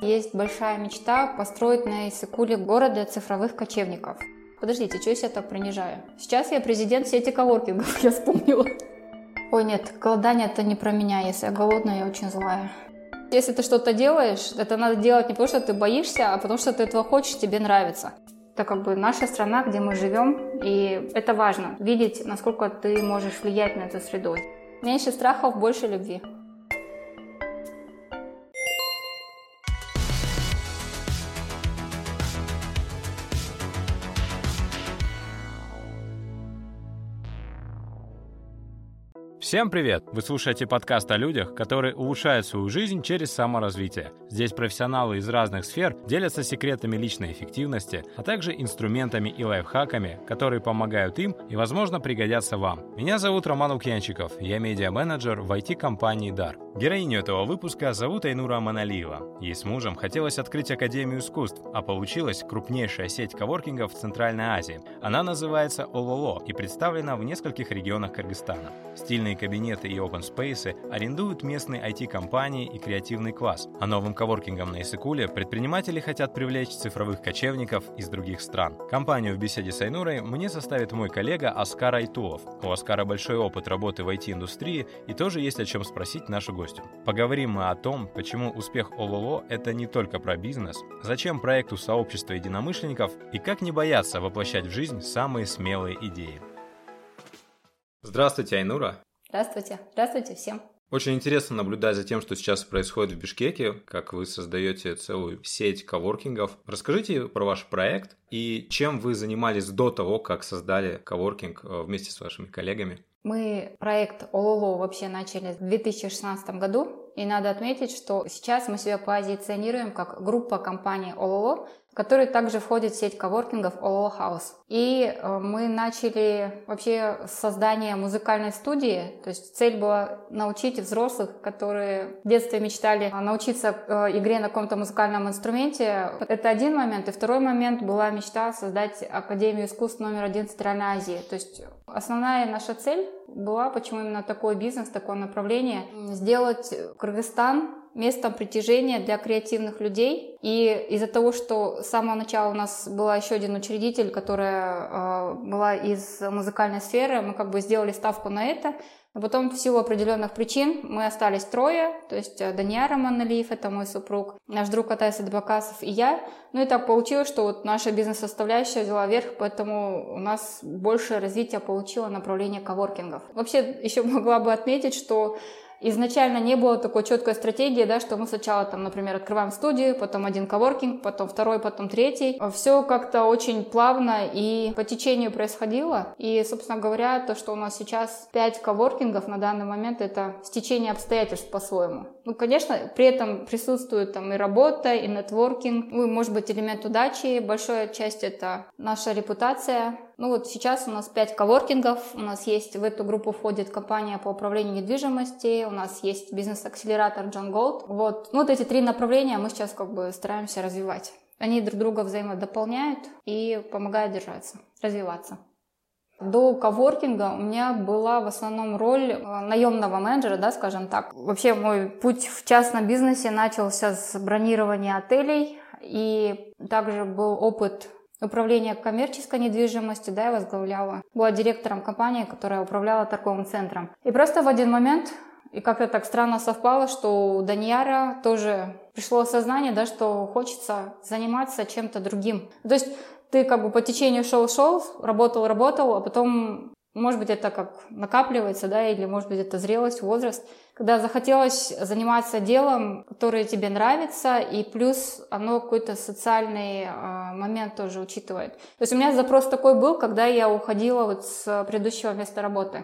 Есть большая мечта построить на Исыкуле города цифровых кочевников. Подождите, что я себя так принижаю? Сейчас я президент сети коворкингов, я вспомнила. Ой, нет, голодание это не про меня. Если я голодная, я очень злая. Если ты что-то делаешь, это надо делать не потому, что ты боишься, а потому что ты этого хочешь, тебе нравится. Это как бы наша страна, где мы живем, и это важно. Видеть, насколько ты можешь влиять на эту среду. Меньше страхов, больше любви. Всем привет! Вы слушаете подкаст о людях, которые улучшают свою жизнь через саморазвитие. Здесь профессионалы из разных сфер делятся секретами личной эффективности, а также инструментами и лайфхаками, которые помогают им и, возможно, пригодятся вам. Меня зовут Роман Лукьянчиков, я медиа-менеджер в IT-компании «Дар». Героиню этого выпуска зовут Айнура Аманалиева. Ей с мужем хотелось открыть Академию искусств, а получилась крупнейшая сеть коворкингов в Центральной Азии. Она называется «Ололо» и представлена в нескольких регионах Кыргызстана. Стильные кабинеты и open space арендуют местные IT-компании и креативный класс, а новым коворкингом на Исыкуле предприниматели хотят привлечь цифровых кочевников из других стран. Компанию в беседе с Айнурой мне составит мой коллега Оскар Айтулов. У Оскара большой опыт работы в IT-индустрии и тоже есть о чем спросить нашу гостю. Поговорим мы о том, почему успех ОЛОЛО – это не только про бизнес, зачем проекту сообщества единомышленников и как не бояться воплощать в жизнь самые смелые идеи. Здравствуйте, Айнура. Здравствуйте. Здравствуйте всем. Очень интересно наблюдать за тем, что сейчас происходит в Бишкеке, как вы создаете целую сеть коворкингов. Расскажите про ваш проект и чем вы занимались до того, как создали коворкинг э, вместе с вашими коллегами. Мы проект ОЛОЛО вообще начали в 2016 году, и надо отметить, что сейчас мы себя позиционируем как группа компаний ОЛОЛО, который также входит сеть коворкингов All House. И э, мы начали вообще создание музыкальной студии, то есть цель была научить взрослых, которые в детстве мечтали научиться э, игре на каком-то музыкальном инструменте. Это один момент. И второй момент была мечта создать Академию искусств номер один в Центральной Азии. То есть основная наша цель была, почему именно такой бизнес, такое направление, сделать Кыргызстан местом притяжения для креативных людей. И из-за того, что с самого начала у нас была еще один учредитель, которая э, была из музыкальной сферы, мы как бы сделали ставку на это. Но потом в силу определенных причин мы остались трое, то есть э, Даниара Маналиев, это мой супруг, наш друг Атайс Адбакасов и я. Ну и так получилось, что вот наша бизнес-составляющая взяла верх, поэтому у нас больше развития получило направление коворкингов. Вообще еще могла бы отметить, что изначально не было такой четкой стратегии, да, что мы сначала, там, например, открываем студию, потом один коворкинг, потом второй, потом третий. Все как-то очень плавно и по течению происходило. И, собственно говоря, то, что у нас сейчас 5 коворкингов на данный момент, это стечение обстоятельств по-своему. Ну, конечно, при этом присутствует там и работа, и нетворкинг, ну, может быть, элемент удачи. Большая часть это наша репутация, ну вот сейчас у нас 5 коворкингов, у нас есть, в эту группу входит компания по управлению недвижимости, у нас есть бизнес-акселератор John Gold. Вот. Ну вот эти три направления мы сейчас как бы стараемся развивать. Они друг друга взаимодополняют и помогают держаться, развиваться. До коворкинга у меня была в основном роль э, наемного менеджера, да, скажем так. Вообще мой путь в частном бизнесе начался с бронирования отелей, и также был опыт управление коммерческой недвижимостью, да, я возглавляла. Была директором компании, которая управляла торговым центром. И просто в один момент, и как-то так странно совпало, что у Даньяра тоже пришло осознание, да, что хочется заниматься чем-то другим. То есть ты как бы по течению шел-шел, работал-работал, а потом может быть, это как накапливается, да, или, может быть, это зрелость, возраст, когда захотелось заниматься делом, которое тебе нравится, и плюс оно какой-то социальный э, момент тоже учитывает. То есть у меня запрос такой был, когда я уходила вот с предыдущего места работы.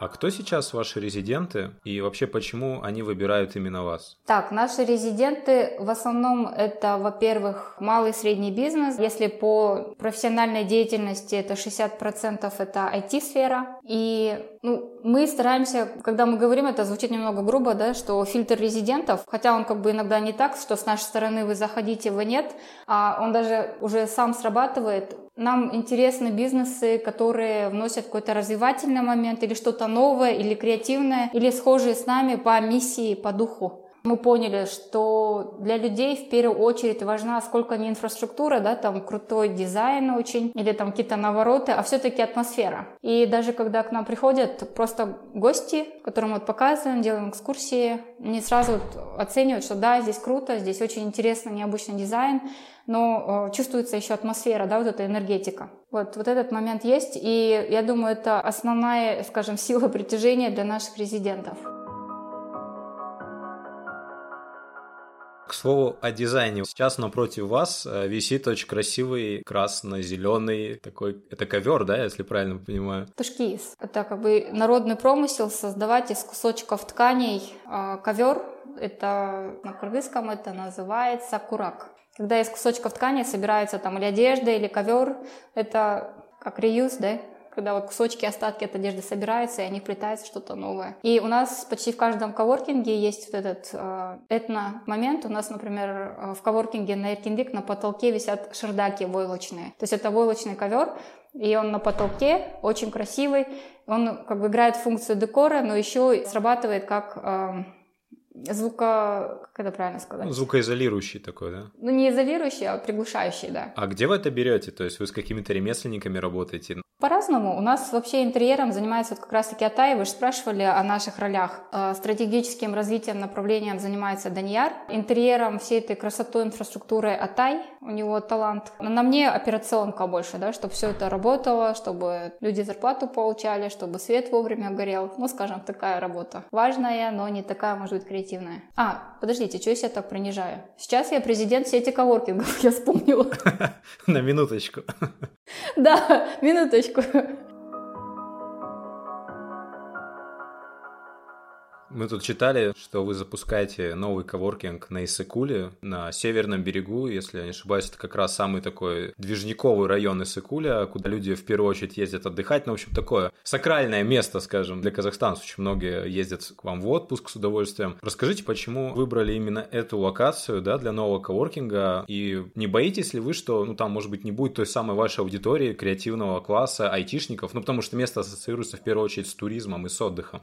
А кто сейчас ваши резиденты и вообще почему они выбирают именно вас? Так, наши резиденты в основном это, во-первых, малый и средний бизнес. Если по профессиональной деятельности это 60% это IT-сфера. И ну, мы стараемся, когда мы говорим, это звучит немного грубо, да, что фильтр резидентов, хотя он как бы иногда не так, что с нашей стороны вы заходите, вы нет, а он даже уже сам срабатывает. Нам интересны бизнесы, которые вносят какой-то развивательный момент или что-то новое, или креативное, или схожие с нами по миссии, по духу мы поняли, что для людей в первую очередь важна сколько не инфраструктура, да, там крутой дизайн очень, или там какие-то навороты, а все-таки атмосфера. И даже когда к нам приходят просто гости, которым вот показываем, делаем экскурсии, они сразу вот оценивают, что да, здесь круто, здесь очень интересный, необычный дизайн, но э, чувствуется еще атмосфера, да, вот эта энергетика. Вот, вот этот момент есть, и я думаю, это основная, скажем, сила притяжения для наших резидентов. К слову о дизайне. Сейчас напротив вас э, висит очень красивый красно-зеленый такой, это ковер, да, если правильно понимаю? Тушкиз. Это как бы народный промысел создавать из кусочков тканей а, ковер. Это на кыргызском это называется курак. Когда из кусочков ткани собирается там или одежда, или ковер, это как реюз, да, когда вот кусочки, остатки от одежды собираются, и они вплетаются что-то новое. И у нас почти в каждом коворкинге есть вот этот э, этно-момент. У нас, например, э, в коворкинге на Эркиндик на потолке висят шердаки войлочные. То есть это войлочный ковер, и он на потолке, очень красивый. Он как бы играет функцию декора, но еще срабатывает как... Э, звука... Как это правильно сказать? Звукоизолирующий такой, да? Ну, не изолирующий, а приглушающий, да. А где вы это берете? То есть вы с какими-то ремесленниками работаете? По-разному. У нас вообще интерьером занимается вот как раз-таки Атай. Вы же спрашивали о наших ролях. Э, стратегическим развитием направлением занимается Даньяр. Интерьером всей этой красотой инфраструктуры Атай. У него талант. Но на мне операционка больше, да, чтобы все это работало, чтобы люди зарплату получали, чтобы свет вовремя горел. Ну, скажем, такая работа. Важная, но не такая, может быть, креативная. А, подождите, что я себя так принижаю? Сейчас я президент сети коворкингов, я вспомнила. На минуточку. Да, минуточку. Мы тут читали, что вы запускаете новый коворкинг на Иссыкуле, на северном берегу, если я не ошибаюсь, это как раз самый такой движниковый район Иссыкуля, куда люди в первую очередь ездят отдыхать, ну, в общем, такое сакральное место, скажем, для казахстанцев. Очень многие ездят к вам в отпуск с удовольствием. Расскажите, почему выбрали именно эту локацию, да, для нового коворкинга, и не боитесь ли вы, что, ну, там, может быть, не будет той самой вашей аудитории креативного класса айтишников, ну, потому что место ассоциируется в первую очередь с туризмом и с отдыхом?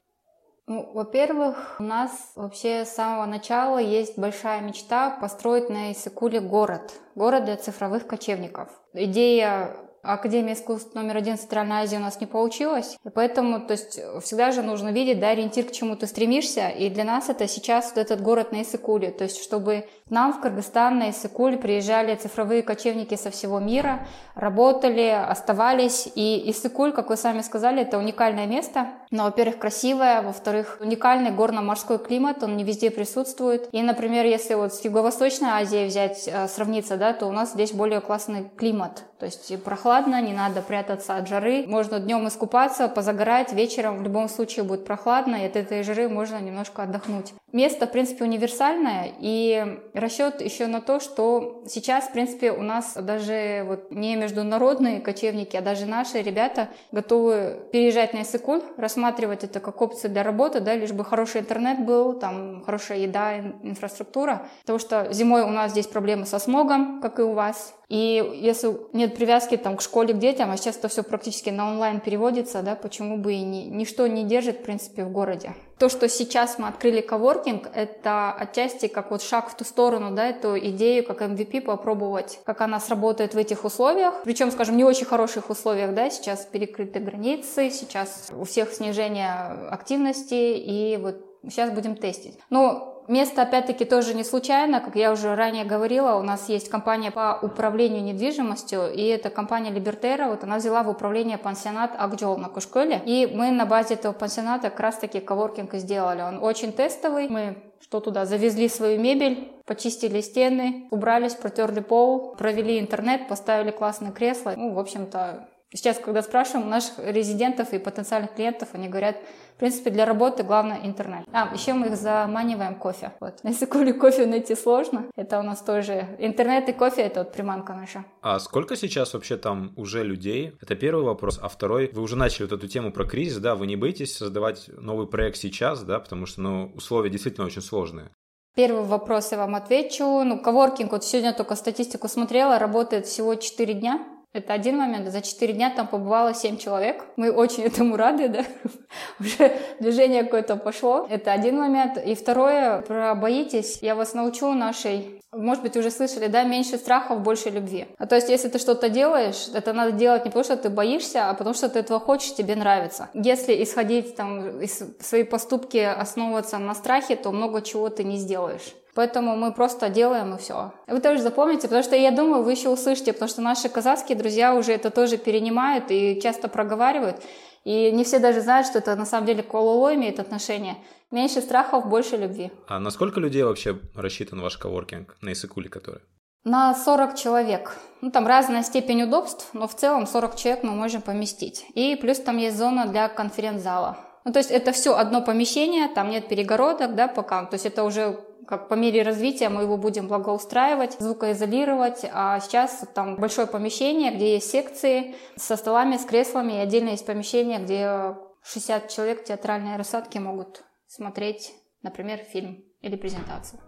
Ну, во-первых, у нас вообще с самого начала есть большая мечта построить на Исыкуле город. Город для цифровых кочевников. Идея Академия искусств номер один в Центральной Азии у нас не получилось. И поэтому, то есть, всегда же нужно видеть, да, ориентир, к чему ты стремишься. И для нас это сейчас вот этот город на Иссыкуле. То есть, чтобы к нам в Кыргызстан на Иссыкуль приезжали цифровые кочевники со всего мира, работали, оставались. И Иссыкуль, как вы сами сказали, это уникальное место. Но, во-первых, красивое, во-вторых, уникальный горно-морской климат, он не везде присутствует. И, например, если вот с Юго-Восточной Азией взять, э, сравниться, да, то у нас здесь более классный климат. То есть прохладно, не надо прятаться от жары. Можно днем искупаться, позагорать, вечером в любом случае будет прохладно, и от этой жары можно немножко отдохнуть. Место, в принципе, универсальное, и расчет еще на то, что сейчас, в принципе, у нас даже вот не международные кочевники, а даже наши ребята готовы переезжать на Иссыкуль, рассматривать это как опцию для работы, да, лишь бы хороший интернет был, там хорошая еда, инфраструктура. Потому что зимой у нас здесь проблемы со смогом, как и у вас. И если нет привязки там, к школе, к детям, а сейчас это все практически на онлайн переводится, да, почему бы и ни, ничто не держит, в принципе, в городе. То, что сейчас мы открыли коворкинг, это отчасти как вот шаг в ту сторону, да, эту идею как MVP попробовать, как она сработает в этих условиях. Причем, скажем, не очень хороших условиях, да, сейчас перекрыты границы, сейчас у всех снижение активности, и вот сейчас будем тестить. Ну, Место, опять-таки, тоже не случайно. Как я уже ранее говорила, у нас есть компания по управлению недвижимостью, и это компания Либертера. Вот она взяла в управление пансионат Акджол на Кушколе. И мы на базе этого пансионата как раз-таки коворкинг и сделали. Он очень тестовый. Мы что туда, завезли свою мебель, почистили стены, убрались, протерли пол, провели интернет, поставили классные кресла. Ну, в общем-то, Сейчас, когда спрашиваем наших резидентов и потенциальных клиентов, они говорят, в принципе, для работы главное интернет. А, еще мы их заманиваем кофе. Вот. На Сикуле кофе найти сложно. Это у нас тоже интернет и кофе, это вот приманка наша. А сколько сейчас вообще там уже людей? Это первый вопрос. А второй, вы уже начали вот эту тему про кризис, да, вы не боитесь создавать новый проект сейчас, да, потому что, ну, условия действительно очень сложные. Первый вопрос я вам отвечу. Ну, коворкинг, вот сегодня только статистику смотрела, работает всего 4 дня Это один момент. За 4 дня там побывало 7 человек. Мы очень этому рады, да. Уже движение какое-то пошло. Это один момент. И второе, про боитесь. Я вас научу нашей может быть, уже слышали, да, меньше страхов, больше любви. А то есть, если ты что-то делаешь, это надо делать не потому, что ты боишься, а потому, что ты этого хочешь, тебе нравится. Если исходить там, из свои поступки основываться на страхе, то много чего ты не сделаешь. Поэтому мы просто делаем и все. Вы тоже запомните, потому что я думаю, вы еще услышите, потому что наши казахские друзья уже это тоже перенимают и часто проговаривают. И не все даже знают, что это на самом деле к ОЛО имеет отношение. Меньше страхов, больше любви. А на сколько людей вообще рассчитан ваш коворкинг на Исыкуле который? На 40 человек. Ну, там разная степень удобств, но в целом 40 человек мы можем поместить. И плюс там есть зона для конференц-зала. Ну, то есть это все одно помещение, там нет перегородок, да, пока. То есть это уже как по мере развития мы его будем благоустраивать, звукоизолировать. А сейчас там большое помещение, где есть секции со столами, с креслами, и отдельно есть помещение, где 60 человек театральной рассадки могут смотреть, например, фильм или презентацию.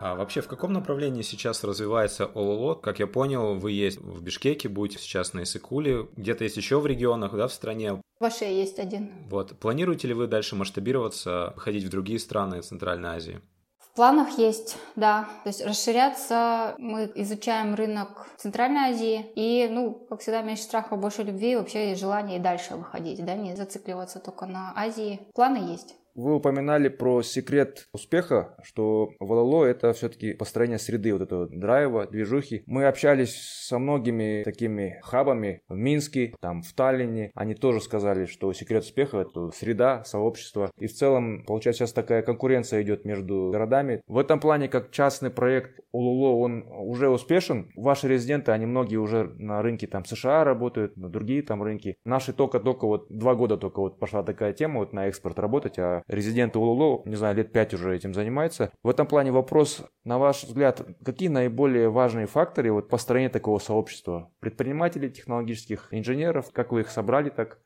А вообще в каком направлении сейчас развивается ОЛО? Как я понял, вы есть в Бишкеке, будете сейчас на Исыкуле, где-то есть еще в регионах, да, в стране. В Аше есть один. Вот. Планируете ли вы дальше масштабироваться, ходить в другие страны Центральной Азии? В планах есть, да. То есть расширяться мы изучаем рынок Центральной Азии. И, ну, как всегда, меньше страха, больше любви. Вообще есть желание и дальше выходить, да, не зацикливаться только на Азии. Планы есть. Вы упоминали про секрет успеха, что в ЛЛО это все-таки построение среды, вот этого драйва, движухи. Мы общались со многими такими хабами в Минске, там в Таллине. Они тоже сказали, что секрет успеха это среда, сообщество. И в целом, получается, сейчас такая конкуренция идет между городами. В этом плане, как частный проект УЛУЛО, он уже успешен. Ваши резиденты, они многие уже на рынке там США работают, на другие там рынки. Наши только-только вот два года только вот пошла такая тема вот на экспорт работать, а резиденты УЛУЛО, не знаю, лет пять уже этим занимаются. В этом плане вопрос, на ваш взгляд, какие наиболее важные факторы вот построения такого сообщества? Предпринимателей, технологических инженеров, как вы их собрали так?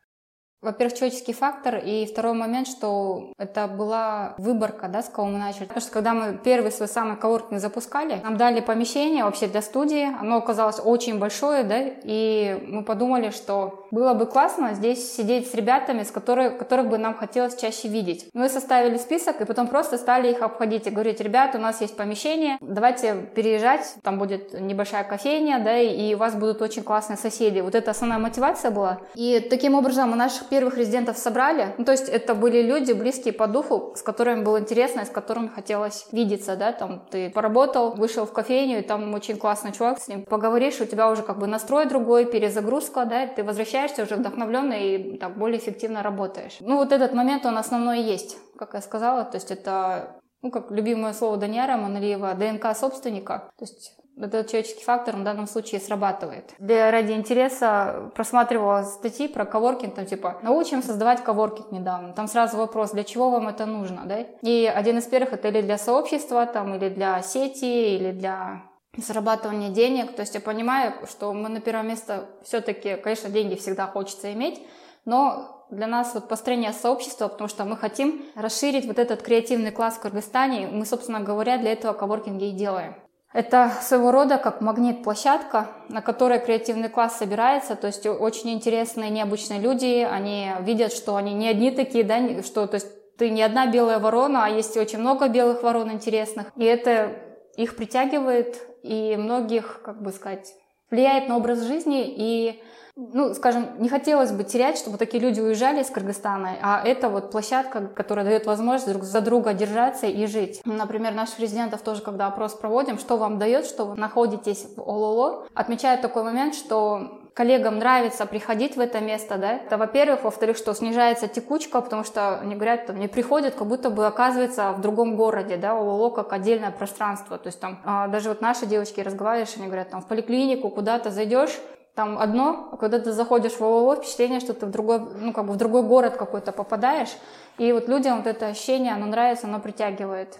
Во-первых, человеческий фактор, и второй момент, что это была выборка, да, с кого мы начали. Потому что когда мы первый свой самый коворкинг запускали, нам дали помещение вообще для студии, оно оказалось очень большое, да, и мы подумали, что было бы классно здесь сидеть с ребятами, с которых, которых бы нам хотелось чаще видеть. Мы составили список, и потом просто стали их обходить и говорить, ребят, у нас есть помещение, давайте переезжать, там будет небольшая кофейня, да, и у вас будут очень классные соседи. Вот это основная мотивация была. И таким образом мы наших первых резидентов собрали. Ну, то есть это были люди, близкие по духу, с которыми было интересно, и с которыми хотелось видеться, да, там ты поработал, вышел в кофейню, и там очень классный чувак, с ним поговоришь, у тебя уже как бы настрой другой, перезагрузка, да, ты возвращаешься уже вдохновленный и так более эффективно работаешь. Ну, вот этот момент, он основной есть, как я сказала, то есть это ну, как любимое слово Даниэра Маналиева, ДНК собственника. То есть этот человеческий фактор в данном случае срабатывает. Для, ради интереса просматривала статьи про коворкинг, там типа «Научим создавать коворкинг недавно». Там сразу вопрос, для чего вам это нужно, да? И один из первых это или для сообщества, там, или для сети, или для зарабатывания денег. То есть я понимаю, что мы на первое место все-таки, конечно, деньги всегда хочется иметь, но для нас вот построение сообщества, потому что мы хотим расширить вот этот креативный класс в Кыргызстане. Мы, собственно говоря, для этого коворкинги и делаем. Это своего рода как магнит-площадка, на которой креативный класс собирается, то есть очень интересные, необычные люди, они видят, что они не одни такие, да, что то есть ты не одна белая ворона, а есть очень много белых ворон интересных, и это их притягивает, и многих, как бы сказать, влияет на образ жизни, и ну, скажем, не хотелось бы терять, чтобы такие люди уезжали из Кыргызстана, а это вот площадка, которая дает возможность друг за друга держаться и жить. Например, наших резидентов тоже, когда опрос проводим, что вам дает, что вы находитесь в ОЛОЛО, отмечают такой момент, что коллегам нравится приходить в это место, да, это во-первых, во-вторых, что снижается текучка, потому что они говорят, там, не приходят, как будто бы оказывается в другом городе, да, ОЛО как отдельное пространство, то есть там а, даже вот наши девочки разговариваешь, они говорят, там в поликлинику куда-то зайдешь, там одно, а когда ты заходишь в ООО, впечатление, что ты в другой, ну, как бы в другой город какой-то попадаешь, и вот людям вот это ощущение, оно нравится, оно притягивает.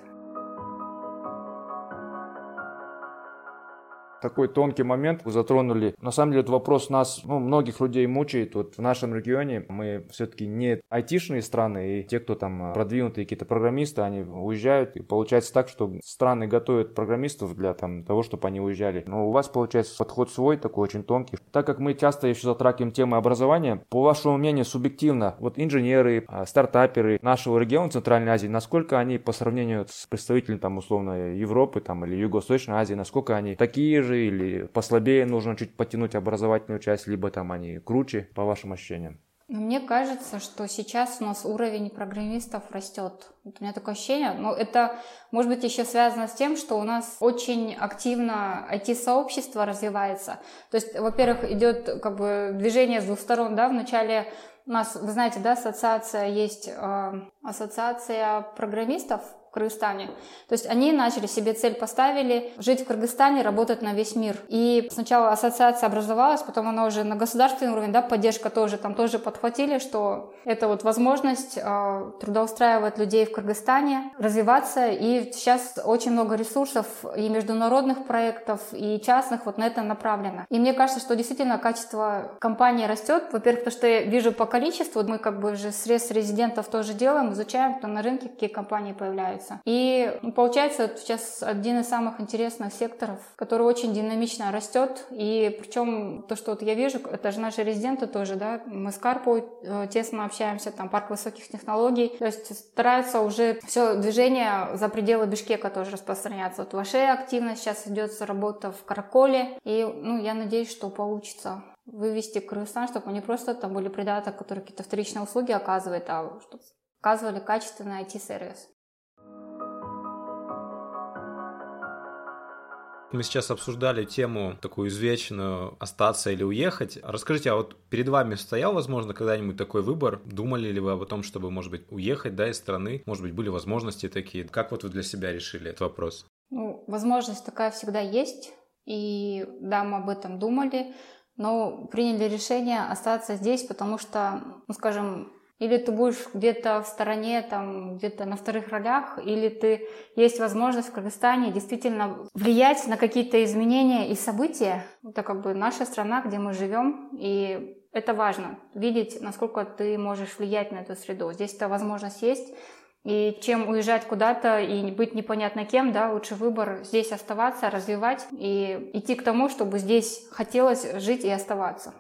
Такой тонкий момент затронули. На самом деле, этот вопрос нас, ну, многих людей мучает. Вот в нашем регионе мы все-таки не айтишные страны, и те, кто там продвинутые какие-то программисты, они уезжают, и получается так, что страны готовят программистов для там, того, чтобы они уезжали. Но у вас, получается, подход свой, такой очень тонкий. Так как мы часто еще затрагиваем темы образования, по вашему мнению, субъективно, вот инженеры, а, стартаперы нашего региона Центральной Азии, насколько они по сравнению с представителями там условно Европы там, или Юго-Восточной Азии, насколько они такие или послабее нужно чуть потянуть образовательную часть, либо там они круче, по вашим ощущениям? Ну, мне кажется, что сейчас у нас уровень программистов растет. Вот у меня такое ощущение. Но это, может быть, еще связано с тем, что у нас очень активно IT-сообщество развивается. То есть, во-первых, идет как бы движение с двух сторон, да, вначале у нас, вы знаете, да, ассоциация есть, э, ассоциация программистов, в Кыргызстане. То есть они начали себе цель поставили жить в Кыргызстане, работать на весь мир. И сначала ассоциация образовалась, потом она уже на государственный уровень, да, поддержка тоже, там тоже подхватили, что это вот возможность э, трудоустраивать людей в Кыргызстане, развиваться. И сейчас очень много ресурсов и международных проектов, и частных вот на это направлено. И мне кажется, что действительно качество компании растет. Во-первых, потому что я вижу по количеству, мы как бы же срез резидентов тоже делаем, изучаем, кто на рынке, какие компании появляются появляется. И получается, сейчас один из самых интересных секторов, который очень динамично растет. И причем то, что вот я вижу, это же наши резиденты тоже, да, мы с Карпой э, тесно общаемся, там парк высоких технологий, то есть стараются уже все движение за пределы Бишкека тоже распространяться. Вот ваша активность сейчас идет работа в Караколе, и ну, я надеюсь, что получится вывести Кыргызстан, чтобы не просто там были предаты, которые какие-то вторичные услуги оказывают, а чтобы оказывали качественный IT-сервис. Мы сейчас обсуждали тему такую извечную «остаться или уехать». Расскажите, а вот перед вами стоял, возможно, когда-нибудь такой выбор? Думали ли вы об том, чтобы, может быть, уехать да, из страны? Может быть, были возможности такие? Как вот вы для себя решили этот вопрос? Ну, возможность такая всегда есть. И да, мы об этом думали, но приняли решение остаться здесь, потому что, ну, скажем, или ты будешь где-то в стороне, там, где-то на вторых ролях, или ты есть возможность в Кыргызстане действительно влиять на какие-то изменения и события. Это как бы наша страна, где мы живем, и это важно, видеть, насколько ты можешь влиять на эту среду. Здесь эта возможность есть, и чем уезжать куда-то и быть непонятно кем, да, лучше выбор здесь оставаться, развивать и идти к тому, чтобы здесь хотелось жить и оставаться.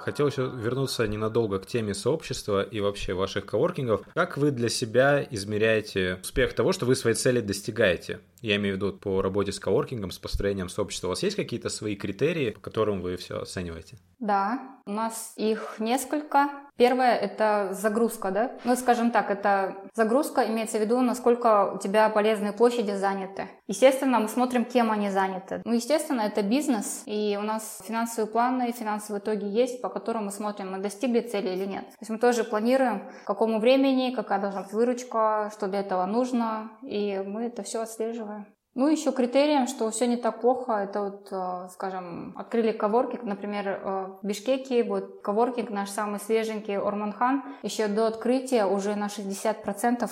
Хотел еще вернуться ненадолго к теме сообщества и вообще ваших коворкингов. Как вы для себя измеряете успех того, что вы свои цели достигаете? Я имею в виду по работе с коворкингом, с построением сообщества. У вас есть какие-то свои критерии, по которым вы все оцениваете? Да, у нас их несколько. Первое – это загрузка, да? Ну, скажем так, это загрузка имеется в виду, насколько у тебя полезные площади заняты. Естественно, мы смотрим, кем они заняты. Ну, естественно, это бизнес, и у нас финансовые планы, финансовые итоги есть, по которым мы смотрим, мы достигли цели или нет. То есть мы тоже планируем, к какому времени, какая должна быть выручка, что для этого нужно, и мы это все отслеживаем. Ну, еще критерием, что все не так плохо, это вот, э, скажем, открыли коворкинг, например, э, в Бишкеке, вот коворкинг наш самый свеженький, Орманхан, еще до открытия уже на 60%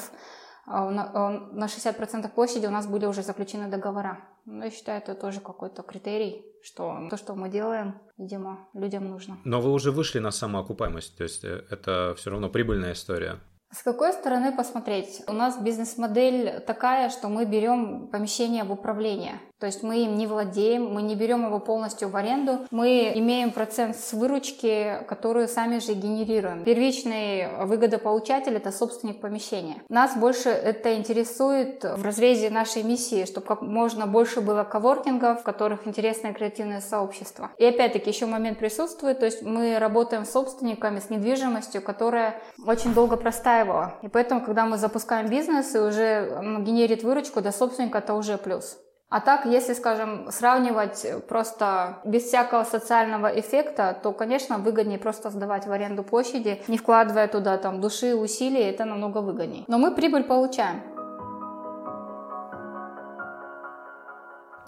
э, на 60% площади у нас были уже заключены договора. Ну, я считаю, это тоже какой-то критерий, что то, что мы делаем, видимо, людям нужно. Но вы уже вышли на самоокупаемость, то есть это все равно прибыльная история. С какой стороны посмотреть? У нас бизнес-модель такая, что мы берем помещение в управление. То есть мы им не владеем, мы не берем его полностью в аренду, мы имеем процент с выручки, которую сами же генерируем. Первичный выгодополучатель – это собственник помещения. Нас больше это интересует в разрезе нашей миссии, чтобы как можно больше было коворкингов, в которых интересное креативное сообщество. И опять-таки еще момент присутствует, то есть мы работаем с собственниками, с недвижимостью, которая очень долго простаивала. И поэтому, когда мы запускаем бизнес и уже генерит выручку, до собственника это уже плюс. А так, если, скажем, сравнивать просто без всякого социального эффекта, то, конечно, выгоднее просто сдавать в аренду площади, не вкладывая туда там души, усилий, это намного выгоднее. Но мы прибыль получаем.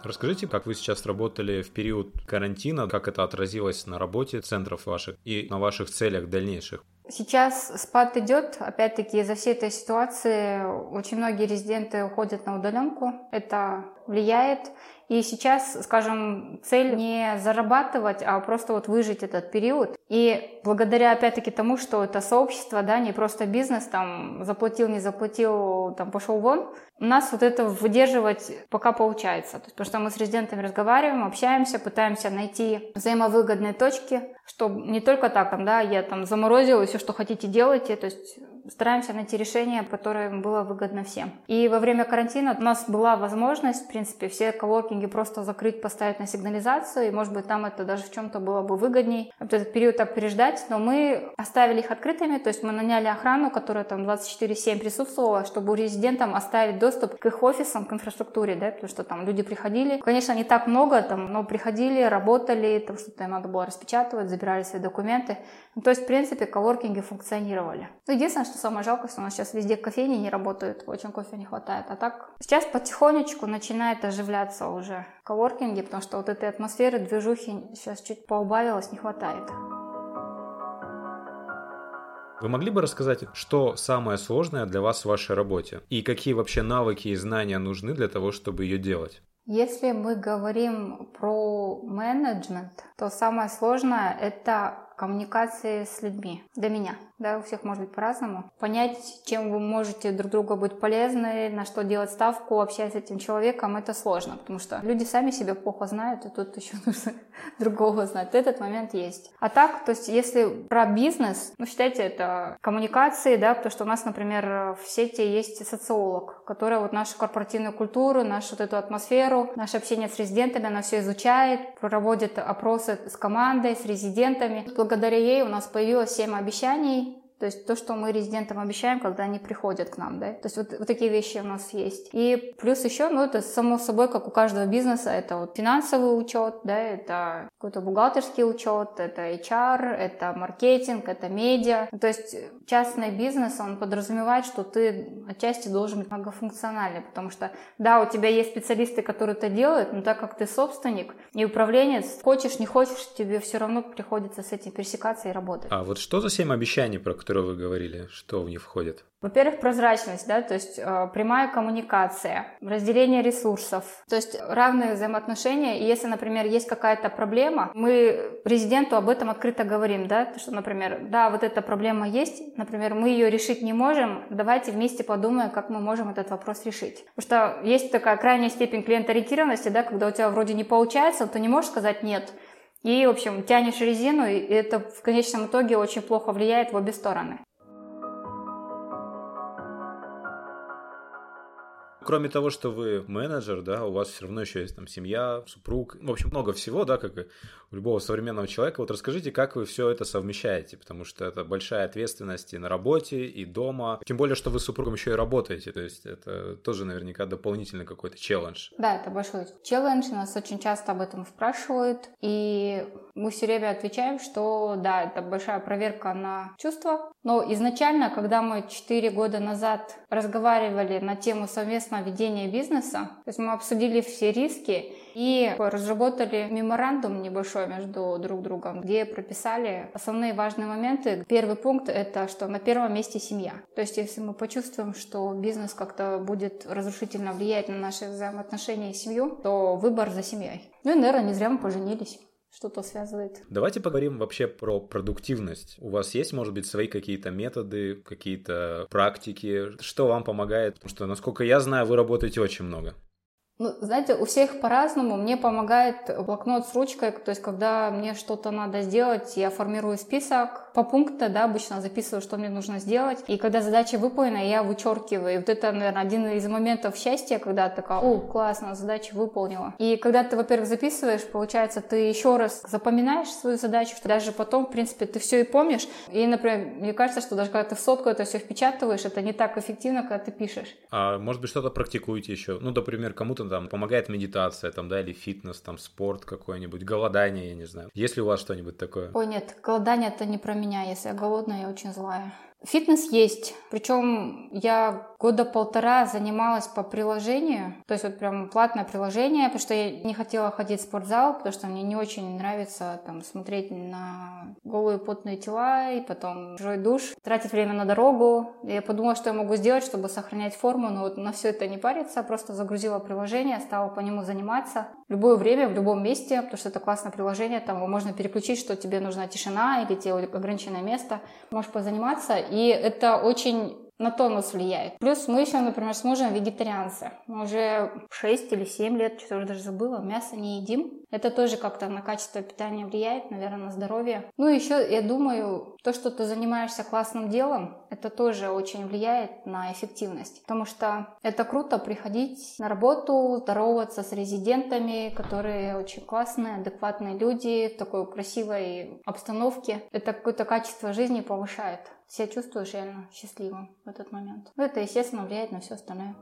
Расскажите, как вы сейчас работали в период карантина, как это отразилось на работе центров ваших и на ваших целях дальнейших? Сейчас спад идет, опять-таки из-за всей этой ситуации очень многие резиденты уходят на удаленку, это влияет. И сейчас, скажем, цель не зарабатывать, а просто вот выжить этот период. И благодаря, опять-таки, тому, что это сообщество, да, не просто бизнес, там, заплатил, не заплатил, там, пошел вон, у нас вот это выдерживать пока получается. То есть, потому что мы с резидентами разговариваем, общаемся, пытаемся найти взаимовыгодные точки, чтобы не только так, там, да, я там заморозил, и все, что хотите, делайте. То есть стараемся найти решение, которое было выгодно всем. И во время карантина у нас была возможность, в принципе, все коворкинги просто закрыть, поставить на сигнализацию, и, может быть, там это даже в чем-то было бы выгодней, вот этот период так переждать, но мы оставили их открытыми, то есть мы наняли охрану, которая там 24-7 присутствовала, чтобы резидентам оставить доступ к их офисам, к инфраструктуре, да, потому что там люди приходили, конечно, не так много, там, но приходили, работали, там что-то надо было распечатывать, забирали свои документы, ну, то есть, в принципе, коворкинги функционировали. Ну, единственное, что самое жалкое, что у нас сейчас везде кофейни не работают, очень кофе не хватает. А так сейчас потихонечку начинает оживляться уже коворкинги, потому что вот этой атмосферы, движухи сейчас чуть поубавилось, не хватает. Вы могли бы рассказать, что самое сложное для вас в вашей работе? И какие вообще навыки и знания нужны для того, чтобы ее делать? Если мы говорим про менеджмент, то самое сложное – это коммуникации с людьми. Для меня. Да, у всех может быть по-разному. Понять, чем вы можете друг другу быть полезны, на что делать ставку, общаясь с этим человеком, это сложно, потому что люди сами себя плохо знают, и тут еще нужно другого знать. Этот момент есть. А так, то есть, если про бизнес, ну, считайте, это коммуникации, да, потому что у нас, например, в сети есть социолог, который вот нашу корпоративную культуру, нашу вот эту атмосферу, наше общение с резидентами, она все изучает, проводит опросы с командой, с резидентами благодаря ей у нас появилось 7 обещаний то есть то, что мы резидентам обещаем, когда они приходят к нам, да. То есть вот, вот такие вещи у нас есть. И плюс еще, ну это само собой, как у каждого бизнеса, это вот финансовый учет, да, это какой-то бухгалтерский учет, это HR, это маркетинг, это медиа. То есть частный бизнес, он подразумевает, что ты отчасти должен быть многофункциональный, потому что, да, у тебя есть специалисты, которые это делают, но так как ты собственник и управленец, хочешь, не хочешь, тебе все равно приходится с этим пересекаться и работать. А вот что за семь обещаний, про которые которые вы говорили, что в них входит? Во-первых, прозрачность, да, то есть э, прямая коммуникация, разделение ресурсов, то есть равные взаимоотношения. И если, например, есть какая-то проблема, мы резиденту об этом открыто говорим, да, то, что, например, да, вот эта проблема есть, например, мы ее решить не можем, давайте вместе подумаем, как мы можем этот вопрос решить. Потому что есть такая крайняя степень клиенториентированности, да, когда у тебя вроде не получается, ты не можешь сказать нет, и, в общем, тянешь резину, и это в конечном итоге очень плохо влияет в обе стороны. Кроме того, что вы менеджер, да, у вас все равно еще есть там семья, супруг, в общем, много всего, да, как и у любого современного человека. Вот расскажите, как вы все это совмещаете, потому что это большая ответственность и на работе, и дома. Тем более, что вы с супругом еще и работаете, то есть это тоже наверняка дополнительный какой-то челлендж. Да, это большой челлендж, нас очень часто об этом спрашивают, и мы все время отвечаем, что да, это большая проверка на чувства, но изначально, когда мы 4 года назад разговаривали на тему совместного ведения бизнеса, то есть мы обсудили все риски и разработали меморандум небольшой между друг другом, где прописали основные важные моменты. Первый пункт — это что на первом месте семья. То есть если мы почувствуем, что бизнес как-то будет разрушительно влиять на наши взаимоотношения и семью, то выбор за семьей. Ну и, наверное, не зря мы поженились что-то связывает. Давайте поговорим вообще про продуктивность. У вас есть, может быть, свои какие-то методы, какие-то практики, что вам помогает? Потому что, насколько я знаю, вы работаете очень много. Ну, знаете, у всех по-разному. Мне помогает блокнот с ручкой, то есть когда мне что-то надо сделать, я формирую список по пунктам, да, обычно записываю, что мне нужно сделать. И когда задача выполнена, я вычеркиваю. И вот это, наверное, один из моментов счастья, когда такая, о, классно, задачу выполнила. И когда ты, во-первых, записываешь, получается, ты еще раз запоминаешь свою задачу, что даже потом, в принципе, ты все и помнишь. И, например, мне кажется, что даже когда ты в сотку это все впечатываешь, это не так эффективно, когда ты пишешь. А может быть, что-то практикуете еще? Ну, например, кому-то там помогает медитация, там, да, или фитнес, там, спорт какой-нибудь, голодание, я не знаю. Есть ли у вас что-нибудь такое? Ой, нет, голодание это не про меня. Если я голодная, я очень злая. Фитнес есть. Причем я года полтора занималась по приложению. То есть вот прям платное приложение, потому что я не хотела ходить в спортзал, потому что мне не очень нравится там смотреть на голые потные тела и потом чужой душ, тратить время на дорогу. Я подумала, что я могу сделать, чтобы сохранять форму, но вот на все это не париться, просто загрузила приложение, стала по нему заниматься. Любое время, в любом месте, потому что это классное приложение, там можно переключить, что тебе нужна тишина или тебе ограниченное место. Можешь позаниматься, и это очень на тонус влияет. Плюс мы еще, например, с мужем вегетарианцы. Мы уже 6 или 7 лет, что-то уже даже забыла, мясо не едим. Это тоже как-то на качество питания влияет, наверное, на здоровье. Ну еще, я думаю, то, что ты занимаешься классным делом, это тоже очень влияет на эффективность. Потому что это круто приходить на работу, здороваться с резидентами, которые очень классные, адекватные люди в такой красивой обстановке. Это какое-то качество жизни повышает себя чувствуешь реально счастливым в этот момент. Ну, это, естественно, влияет на все остальное.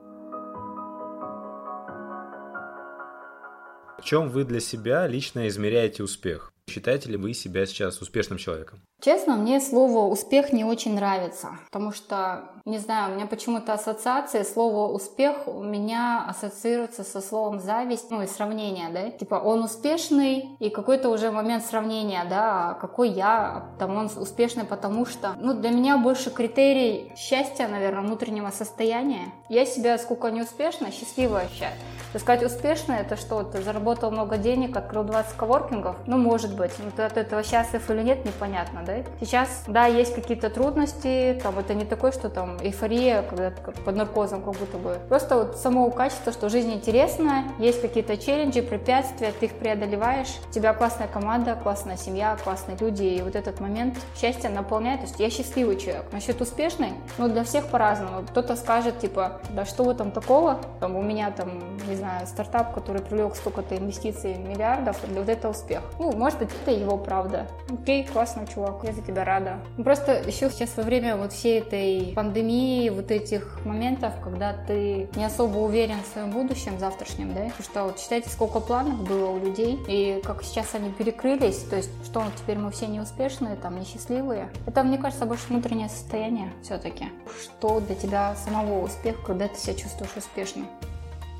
В чем вы для себя лично измеряете успех? Считаете ли вы себя сейчас успешным человеком? Честно, мне слово «успех» не очень нравится, потому что, не знаю, у меня почему-то ассоциация, слово «успех» у меня ассоциируется со словом «зависть», ну и сравнение, да, типа он успешный, и какой-то уже момент сравнения, да, а какой я, там он успешный, потому что, ну, для меня больше критерий счастья, наверное, внутреннего состояния. Я себя сколько не успешна, счастливо ощущаю. То сказать успешно, это что, ты заработал много денег, открыл 20 коворкингов? Ну, может быть, но ты от этого счастлив или нет, непонятно, да? Сейчас, да, есть какие-то трудности, там, это не такое, что там эйфория, когда под наркозом как будто бы. Просто вот само качество, что жизнь интересная, есть какие-то челленджи, препятствия, ты их преодолеваешь, у тебя классная команда, классная семья, классные люди, и вот этот момент счастья наполняет, то есть я счастливый человек. Насчет успешный, ну, для всех по-разному. Кто-то скажет, типа, да что в этом такого, там, у меня там, не знаю, стартап, который привлек столько-то инвестиций, миллиардов, для вот это успех. Ну, может быть, это его правда. Окей, классный чувак, я за тебя рада. Ну, просто еще сейчас во время вот всей этой пандемии, вот этих моментов, когда ты не особо уверен в своем будущем завтрашнем, да, потому что вот считайте, сколько планов было у людей, и как сейчас они перекрылись, то есть что теперь мы все неуспешные, там, несчастливые. Это, мне кажется, больше внутреннее состояние все-таки. Что для тебя самого успех, когда ты себя чувствуешь успешным?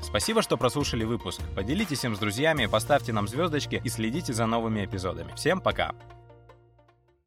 Спасибо, что прослушали выпуск. Поделитесь им с друзьями, поставьте нам звездочки и следите за новыми эпизодами. Всем пока!